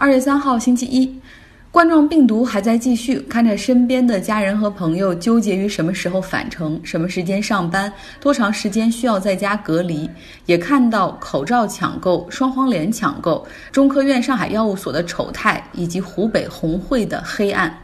二月三号星期一，冠状病毒还在继续，看着身边的家人和朋友纠结于什么时候返程、什么时间上班、多长时间需要在家隔离，也看到口罩抢购、双黄连抢购、中科院上海药物所的丑态，以及湖北红会的黑暗。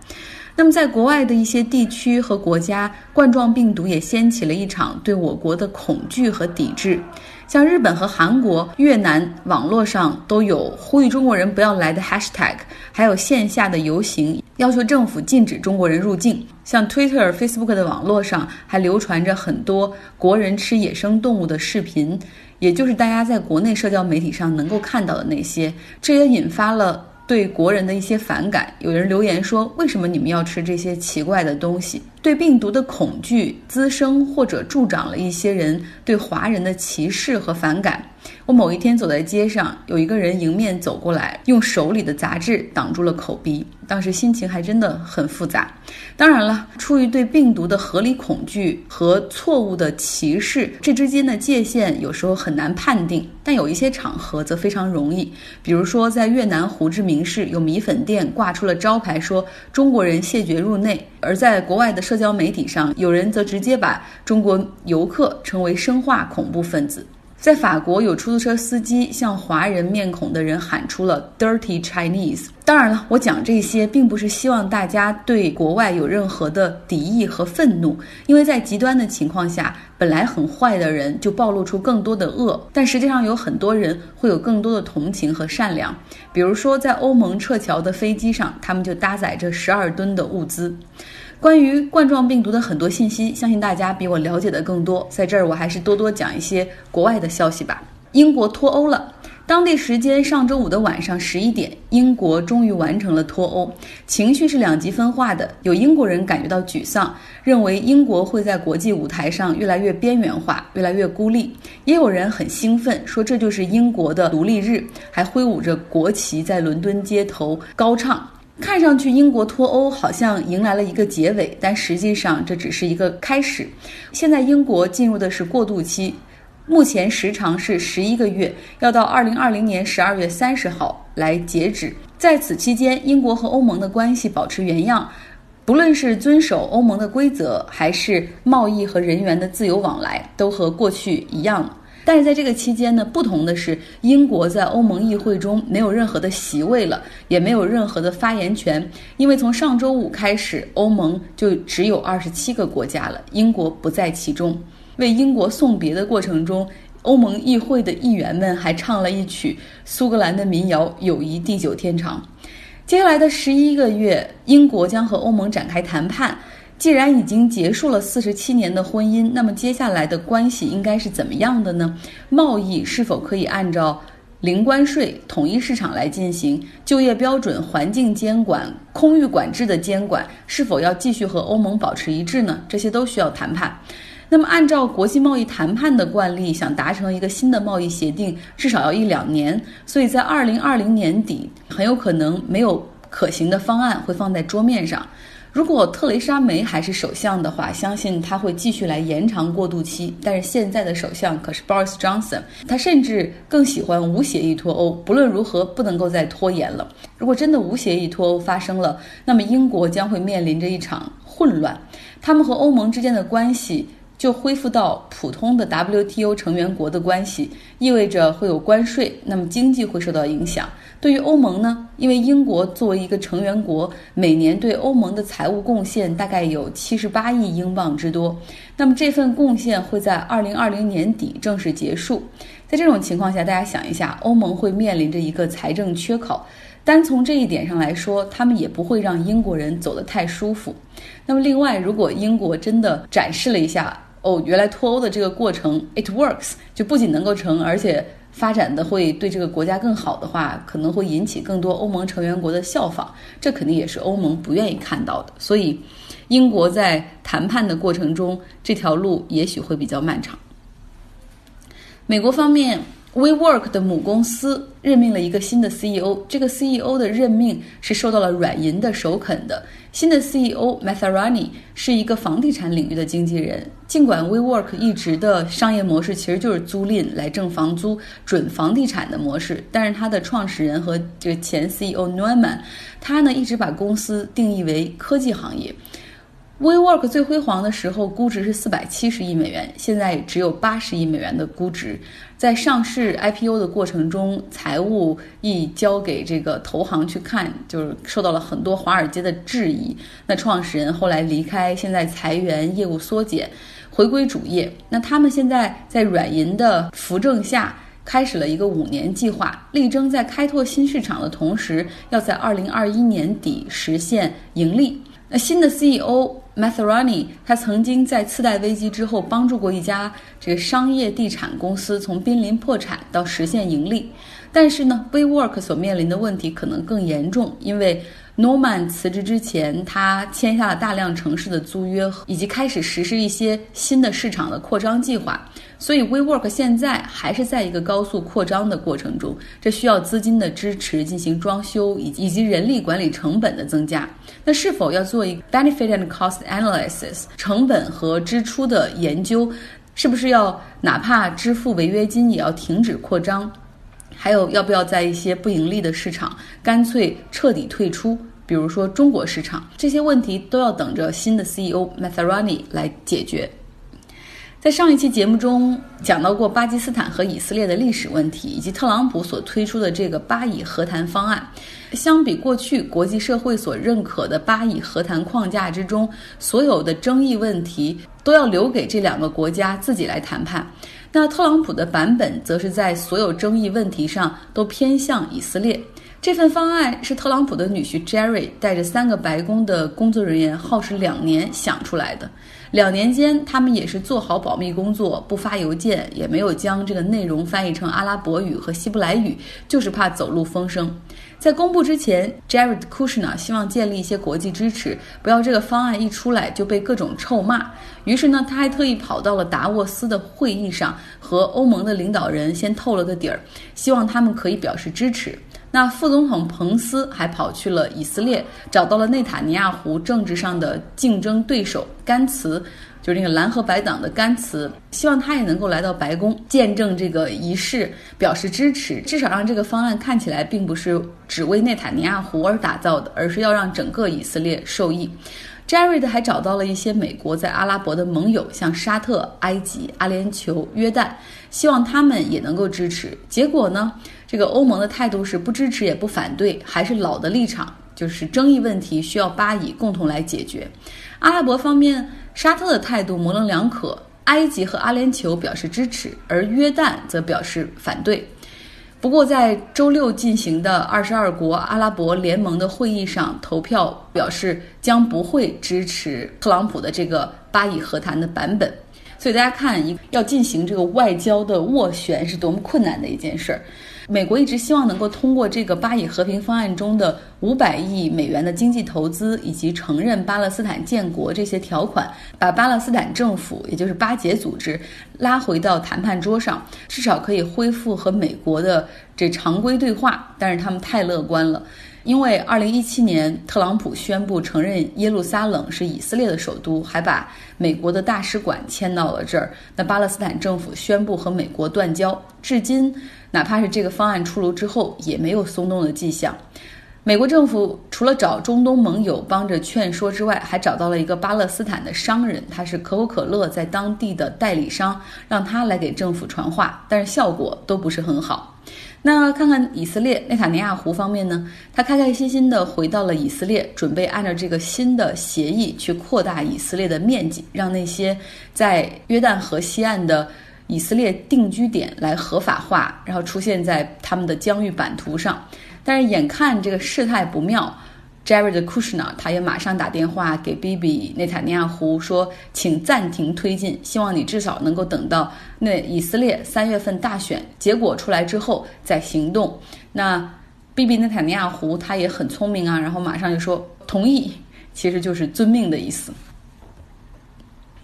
那么，在国外的一些地区和国家，冠状病毒也掀起了一场对我国的恐惧和抵制。像日本和韩国、越南，网络上都有呼吁中国人不要来的 hashtag，还有线下的游行，要求政府禁止中国人入境。像 Twitter、Facebook 的网络上还流传着很多国人吃野生动物的视频，也就是大家在国内社交媒体上能够看到的那些。这也引发了。对国人的一些反感，有人留言说：“为什么你们要吃这些奇怪的东西？”对病毒的恐惧滋生或者助长了一些人对华人的歧视和反感。我某一天走在街上，有一个人迎面走过来，用手里的杂志挡住了口鼻。当时心情还真的很复杂。当然了，出于对病毒的合理恐惧和错误的歧视，这之间的界限有时候很难判定。但有一些场合则非常容易，比如说在越南胡志明市有米粉店挂出了招牌，说中国人谢绝入内；而在国外的社交媒体上，有人则直接把中国游客称为生化恐怖分子。在法国，有出租车司机向华人面孔的人喊出了 “dirty Chinese”。当然了，我讲这些并不是希望大家对国外有任何的敌意和愤怒，因为在极端的情况下，本来很坏的人就暴露出更多的恶，但实际上有很多人会有更多的同情和善良。比如说，在欧盟撤侨的飞机上，他们就搭载着十二吨的物资。关于冠状病毒的很多信息，相信大家比我了解的更多。在这儿，我还是多多讲一些国外的消息吧。英国脱欧了，当地时间上周五的晚上十一点，英国终于完成了脱欧。情绪是两极分化的，有英国人感觉到沮丧，认为英国会在国际舞台上越来越边缘化，越来越孤立；也有人很兴奋，说这就是英国的独立日，还挥舞着国旗在伦敦街头高唱。看上去英国脱欧好像迎来了一个结尾，但实际上这只是一个开始。现在英国进入的是过渡期，目前时长是十一个月，要到二零二零年十二月三十号来截止。在此期间，英国和欧盟的关系保持原样，不论是遵守欧盟的规则，还是贸易和人员的自由往来，都和过去一样。但是在这个期间呢，不同的是，英国在欧盟议会中没有任何的席位了，也没有任何的发言权，因为从上周五开始，欧盟就只有二十七个国家了，英国不在其中。为英国送别的过程中，欧盟议会的议员们还唱了一曲苏格兰的民谣《友谊地久天长》。接下来的十一个月，英国将和欧盟展开谈判。既然已经结束了四十七年的婚姻，那么接下来的关系应该是怎么样的呢？贸易是否可以按照零关税、统一市场来进行？就业标准、环境监管、空域管制的监管是否要继续和欧盟保持一致呢？这些都需要谈判。那么，按照国际贸易谈判的惯例，想达成一个新的贸易协定，至少要一两年。所以在二零二零年底，很有可能没有可行的方案会放在桌面上。如果特蕾莎梅还是首相的话，相信他会继续来延长过渡期。但是现在的首相可是 Boris Johnson，他甚至更喜欢无协议脱欧。不论如何，不能够再拖延了。如果真的无协议脱欧发生了，那么英国将会面临着一场混乱，他们和欧盟之间的关系。就恢复到普通的 WTO 成员国的关系，意味着会有关税，那么经济会受到影响。对于欧盟呢？因为英国作为一个成员国，每年对欧盟的财务贡献大概有七十八亿英镑之多，那么这份贡献会在二零二零年底正式结束。在这种情况下，大家想一下，欧盟会面临着一个财政缺口。单从这一点上来说，他们也不会让英国人走得太舒服。那么，另外，如果英国真的展示了一下，哦，原来脱欧的这个过程，it works，就不仅能够成，而且发展的会对这个国家更好的话，可能会引起更多欧盟成员国的效仿，这肯定也是欧盟不愿意看到的。所以，英国在谈判的过程中，这条路也许会比较漫长。美国方面。WeWork 的母公司任命了一个新的 CEO，这个 CEO 的任命是受到了软银的首肯的。新的 CEO Matharani 是一个房地产领域的经纪人。尽管 WeWork 一直的商业模式其实就是租赁来挣房租、准房地产的模式，但是他的创始人和这个前 CEO Neumann，他呢一直把公司定义为科技行业。WeWork 最辉煌的时候，估值是四百七十亿美元，现在只有八十亿美元的估值。在上市 IPO 的过程中，财务一交给这个投行去看，就是受到了很多华尔街的质疑。那创始人后来离开，现在裁员，业务缩减，回归主业。那他们现在在软银的扶正下，开始了一个五年计划，力争在开拓新市场的同时，要在二零二一年底实现盈利。那新的 CEO。Mathurani，他曾经在次贷危机之后帮助过一家这个商业地产公司从濒临破产到实现盈利，但是呢，WeWork 所面临的问题可能更严重，因为。Norman 辞职之前，他签下了大量城市的租约，以及开始实施一些新的市场的扩张计划。所以，WeWork 现在还是在一个高速扩张的过程中，这需要资金的支持进行装修，以以及人力管理成本的增加。那是否要做一个 benefit and cost analysis 成本和支出的研究？是不是要哪怕支付违约金也要停止扩张？还有要不要在一些不盈利的市场干脆彻底退出？比如说中国市场，这些问题都要等着新的 CEO Matharani 来解决。在上一期节目中讲到过巴基斯坦和以色列的历史问题，以及特朗普所推出的这个巴以和谈方案。相比过去国际社会所认可的巴以和谈框架之中，所有的争议问题都要留给这两个国家自己来谈判。那特朗普的版本则是在所有争议问题上都偏向以色列。这份方案是特朗普的女婿 Jerry 带着三个白宫的工作人员耗时两年想出来的。两年间，他们也是做好保密工作，不发邮件，也没有将这个内容翻译成阿拉伯语和希伯来语，就是怕走漏风声。在公布之前，Jared Kushner 希望建立一些国际支持，不要这个方案一出来就被各种臭骂。于是呢，他还特意跑到了达沃斯的会议上，和欧盟的领导人先透了个底儿，希望他们可以表示支持。那副总统彭斯还跑去了以色列，找到了内塔尼亚胡政治上的竞争对手甘茨，就是那个蓝和白党的甘茨，希望他也能够来到白宫见证这个仪式，表示支持，至少让这个方案看起来并不是只为内塔尼亚胡而打造的，而是要让整个以色列受益。Jared 还找到了一些美国在阿拉伯的盟友，像沙特、埃及、阿联酋、约旦，希望他们也能够支持。结果呢，这个欧盟的态度是不支持也不反对，还是老的立场，就是争议问题需要巴以共同来解决。阿拉伯方面，沙特的态度模棱两可，埃及和阿联酋表示支持，而约旦则表示反对。不过，在周六进行的二十二国阿拉伯联盟的会议上，投票表示将不会支持特朗普的这个巴以和谈的版本。所以大家看，一要进行这个外交的斡旋是多么困难的一件事儿。美国一直希望能够通过这个巴以和平方案中的五百亿美元的经济投资，以及承认巴勒斯坦建国这些条款，把巴勒斯坦政府，也就是巴结组织拉回到谈判桌上，至少可以恢复和美国的这常规对话。但是他们太乐观了。因为二零一七年，特朗普宣布承认耶路撒冷是以色列的首都，还把美国的大使馆迁到了这儿。那巴勒斯坦政府宣布和美国断交，至今，哪怕是这个方案出炉之后，也没有松动的迹象。美国政府除了找中东盟友帮着劝说之外，还找到了一个巴勒斯坦的商人，他是可口可乐在当地的代理商，让他来给政府传话，但是效果都不是很好。那看看以色列内塔尼亚胡方面呢？他开开心心地回到了以色列，准备按照这个新的协议去扩大以色列的面积，让那些在约旦河西岸的以色列定居点来合法化，然后出现在他们的疆域版图上。但是眼看这个事态不妙。Jared Kushner，他也马上打电话给 Bibi 内塔尼亚胡说，请暂停推进，希望你至少能够等到那以色列三月份大选结果出来之后再行动。那 Bibi 内塔尼亚胡他也很聪明啊，然后马上就说同意，其实就是遵命的意思。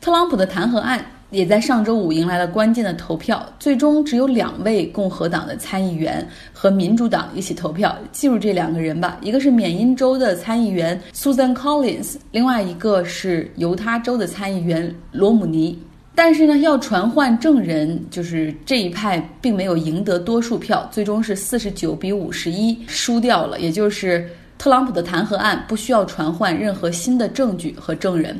特朗普的弹劾案也在上周五迎来了关键的投票，最终只有两位共和党的参议员和民主党一起投票。记住这两个人吧，一个是缅因州的参议员 Susan Collins，另外一个是犹他州的参议员罗姆尼。但是呢，要传唤证人，就是这一派并没有赢得多数票，最终是四十九比五十一输掉了。也就是特朗普的弹劾案不需要传唤任何新的证据和证人。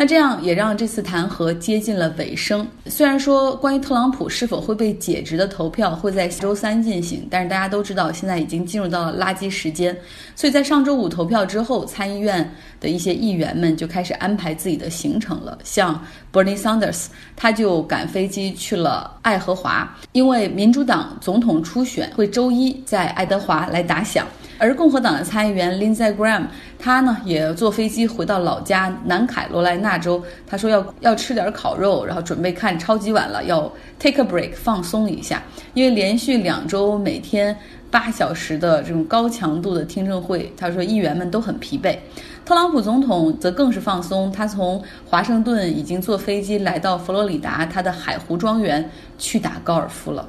那这样也让这次弹劾接近了尾声。虽然说关于特朗普是否会被解职的投票会在周三进行，但是大家都知道现在已经进入到了垃圾时间。所以在上周五投票之后，参议院的一些议员们就开始安排自己的行程了。像 Bernie Sanders，他就赶飞机去了爱荷华，因为民主党总统初选会周一在爱德华来打响。而共和党的参议员 Lindsey Graham，他呢也坐飞机回到老家南卡罗来纳州。他说要要吃点烤肉，然后准备看超级碗了，要 take a break 放松一下。因为连续两周每天八小时的这种高强度的听证会，他说议员们都很疲惫。特朗普总统则更是放松，他从华盛顿已经坐飞机来到佛罗里达他的海湖庄园去打高尔夫了。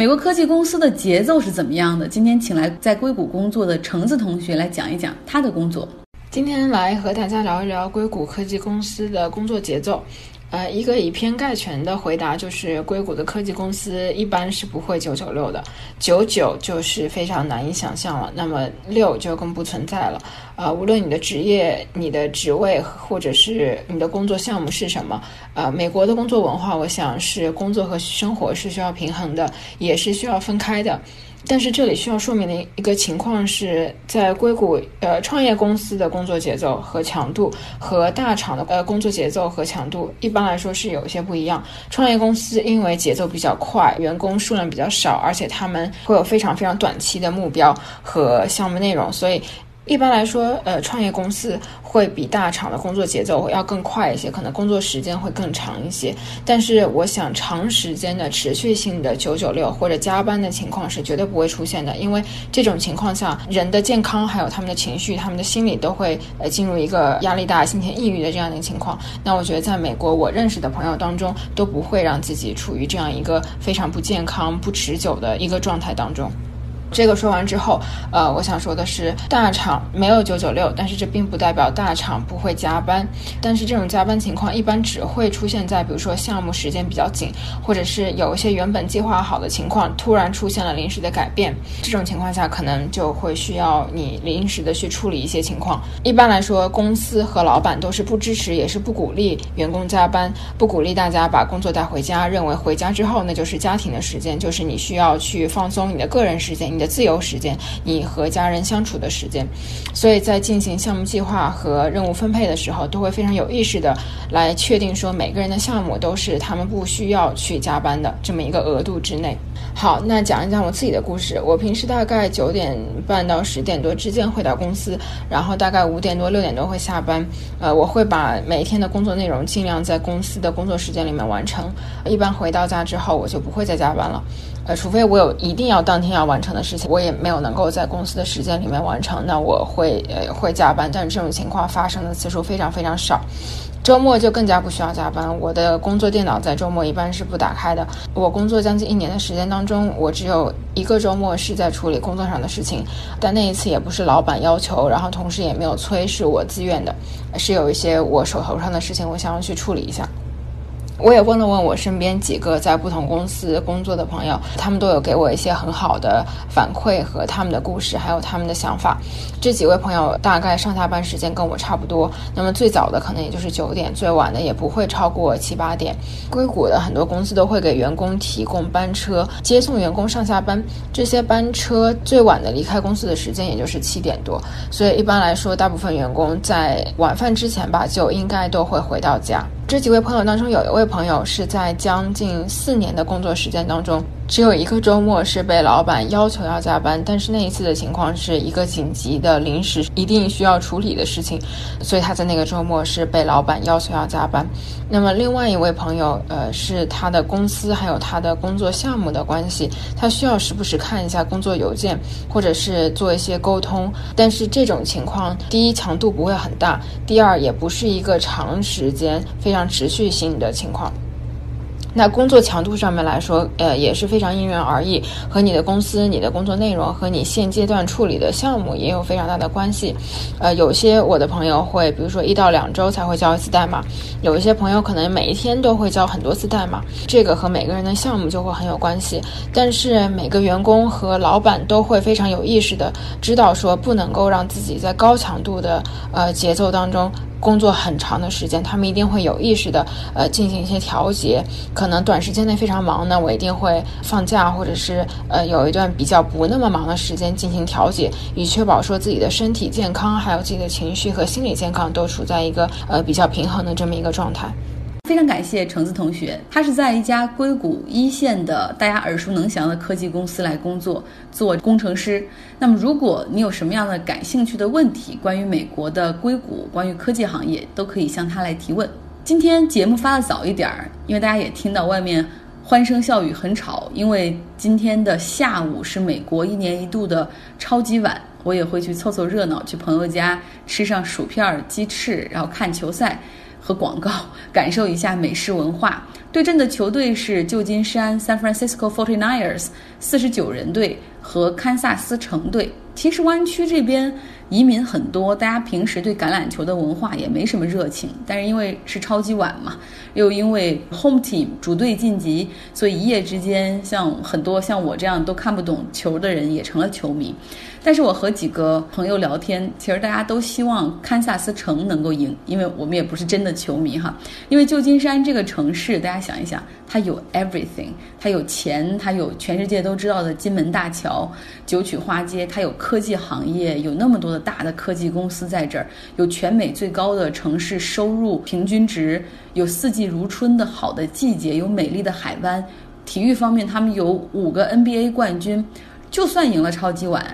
美国科技公司的节奏是怎么样的？今天请来在硅谷工作的橙子同学来讲一讲他的工作。今天来和大家聊一聊硅谷科技公司的工作节奏。呃，一个以偏概全的回答就是，硅谷的科技公司一般是不会九九六的，九九就是非常难以想象了，那么六就更不存在了。呃，无论你的职业、你的职位或者是你的工作项目是什么，呃，美国的工作文化，我想是工作和生活是需要平衡的，也是需要分开的。但是这里需要说明的一个情况是，在硅谷，呃，创业公司的工作节奏和强度和大厂的呃工作节奏和强度一般来说是有一些不一样。创业公司因为节奏比较快，员工数量比较少，而且他们会有非常非常短期的目标和项目内容，所以。一般来说，呃，创业公司会比大厂的工作节奏要更快一些，可能工作时间会更长一些。但是，我想长时间的持续性的九九六或者加班的情况是绝对不会出现的，因为这种情况下，人的健康还有他们的情绪、他们的心理都会呃进入一个压力大、心情抑郁的这样的情况。那我觉得，在美国，我认识的朋友当中都不会让自己处于这样一个非常不健康、不持久的一个状态当中。这个说完之后，呃，我想说的是，大厂没有九九六，但是这并不代表大厂不会加班。但是这种加班情况一般只会出现在，比如说项目时间比较紧，或者是有一些原本计划好的情况突然出现了临时的改变。这种情况下，可能就会需要你临时的去处理一些情况。一般来说，公司和老板都是不支持，也是不鼓励员工加班，不鼓励大家把工作带回家，认为回家之后那就是家庭的时间，就是你需要去放松你的个人时间。的自由时间，你和家人相处的时间，所以在进行项目计划和任务分配的时候，都会非常有意识的来确定说每个人的项目都是他们不需要去加班的这么一个额度之内。好，那讲一讲我自己的故事。我平时大概九点半到十点多之间会到公司，然后大概五点多六点多会下班。呃，我会把每天的工作内容尽量在公司的工作时间里面完成。一般回到家之后，我就不会再加班了。呃，除非我有一定要当天要完成的事情，我也没有能够在公司的时间里面完成，那我会呃会加班，但是这种情况发生的次数非常非常少。周末就更加不需要加班，我的工作电脑在周末一般是不打开的。我工作将近一年的时间当中，我只有一个周末是在处理工作上的事情，但那一次也不是老板要求，然后同时也没有催，是我自愿的，是有一些我手头上的事情，我想要去处理一下。我也问了问我身边几个在不同公司工作的朋友，他们都有给我一些很好的反馈和他们的故事，还有他们的想法。这几位朋友大概上下班时间跟我差不多，那么最早的可能也就是九点，最晚的也不会超过七八点。硅谷的很多公司都会给员工提供班车接送员工上下班，这些班车最晚的离开公司的时间也就是七点多，所以一般来说，大部分员工在晚饭之前吧，就应该都会回到家。这几位朋友当中，有一位朋友是在将近四年的工作时间当中。只有一个周末是被老板要求要加班，但是那一次的情况是一个紧急的、临时一定需要处理的事情，所以他在那个周末是被老板要求要加班。那么另外一位朋友，呃，是他的公司还有他的工作项目的关系，他需要时不时看一下工作邮件，或者是做一些沟通。但是这种情况，第一强度不会很大，第二也不是一个长时间非常持续性的情况。那工作强度上面来说，呃，也是非常因人而异，和你的公司、你的工作内容和你现阶段处理的项目也有非常大的关系。呃，有些我的朋友会，比如说一到两周才会交一次代码，有一些朋友可能每一天都会交很多次代码，这个和每个人的项目就会很有关系。但是每个员工和老板都会非常有意识的知道说，不能够让自己在高强度的呃节奏当中。工作很长的时间，他们一定会有意识的，呃，进行一些调节。可能短时间内非常忙呢，我一定会放假，或者是呃，有一段比较不那么忙的时间进行调节，以确保说自己的身体健康，还有自己的情绪和心理健康都处在一个呃比较平衡的这么一个状态。非常感谢橙子同学，他是在一家硅谷一线的大家耳熟能详的科技公司来工作，做工程师。那么，如果你有什么样的感兴趣的问题，关于美国的硅谷，关于科技行业，都可以向他来提问。今天节目发的早一点儿，因为大家也听到外面欢声笑语很吵，因为今天的下午是美国一年一度的超级碗，我也会去凑凑热闹，去朋友家吃上薯片、鸡翅，然后看球赛。和广告，感受一下美式文化。对阵的球队是旧金山 San Francisco Forty Niners 四十九人队和堪萨斯城队。其实湾区这边移民很多，大家平时对橄榄球的文化也没什么热情。但是因为是超级碗嘛，又因为 home team 主队晋级，所以一夜之间，像很多像我这样都看不懂球的人也成了球迷。但是我和几个朋友聊天，其实大家都希望堪萨斯城能够赢，因为我们也不是真的球迷哈。因为旧金山这个城市，大家想一想，它有 everything，它有钱，它有全世界都知道的金门大桥、九曲花街，它有科科技行业，有那么多的大的科技公司在这儿，有全美最高的城市收入平均值，有四季如春的好的季节，有美丽的海湾。体育方面，他们有五个 NBA 冠军，就算赢了超级碗。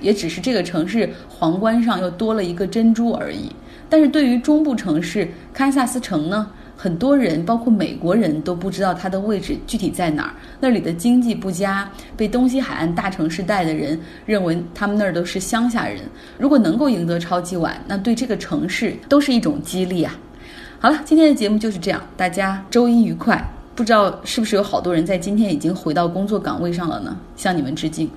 也只是这个城市皇冠上又多了一个珍珠而已。但是对于中部城市堪萨斯城呢，很多人，包括美国人都不知道它的位置具体在哪儿。那里的经济不佳，被东西海岸大城市带的人认为他们那儿都是乡下人。如果能够赢得超级碗，那对这个城市都是一种激励啊！好了，今天的节目就是这样，大家周一愉快。不知道是不是有好多人在今天已经回到工作岗位上了呢？向你们致敬。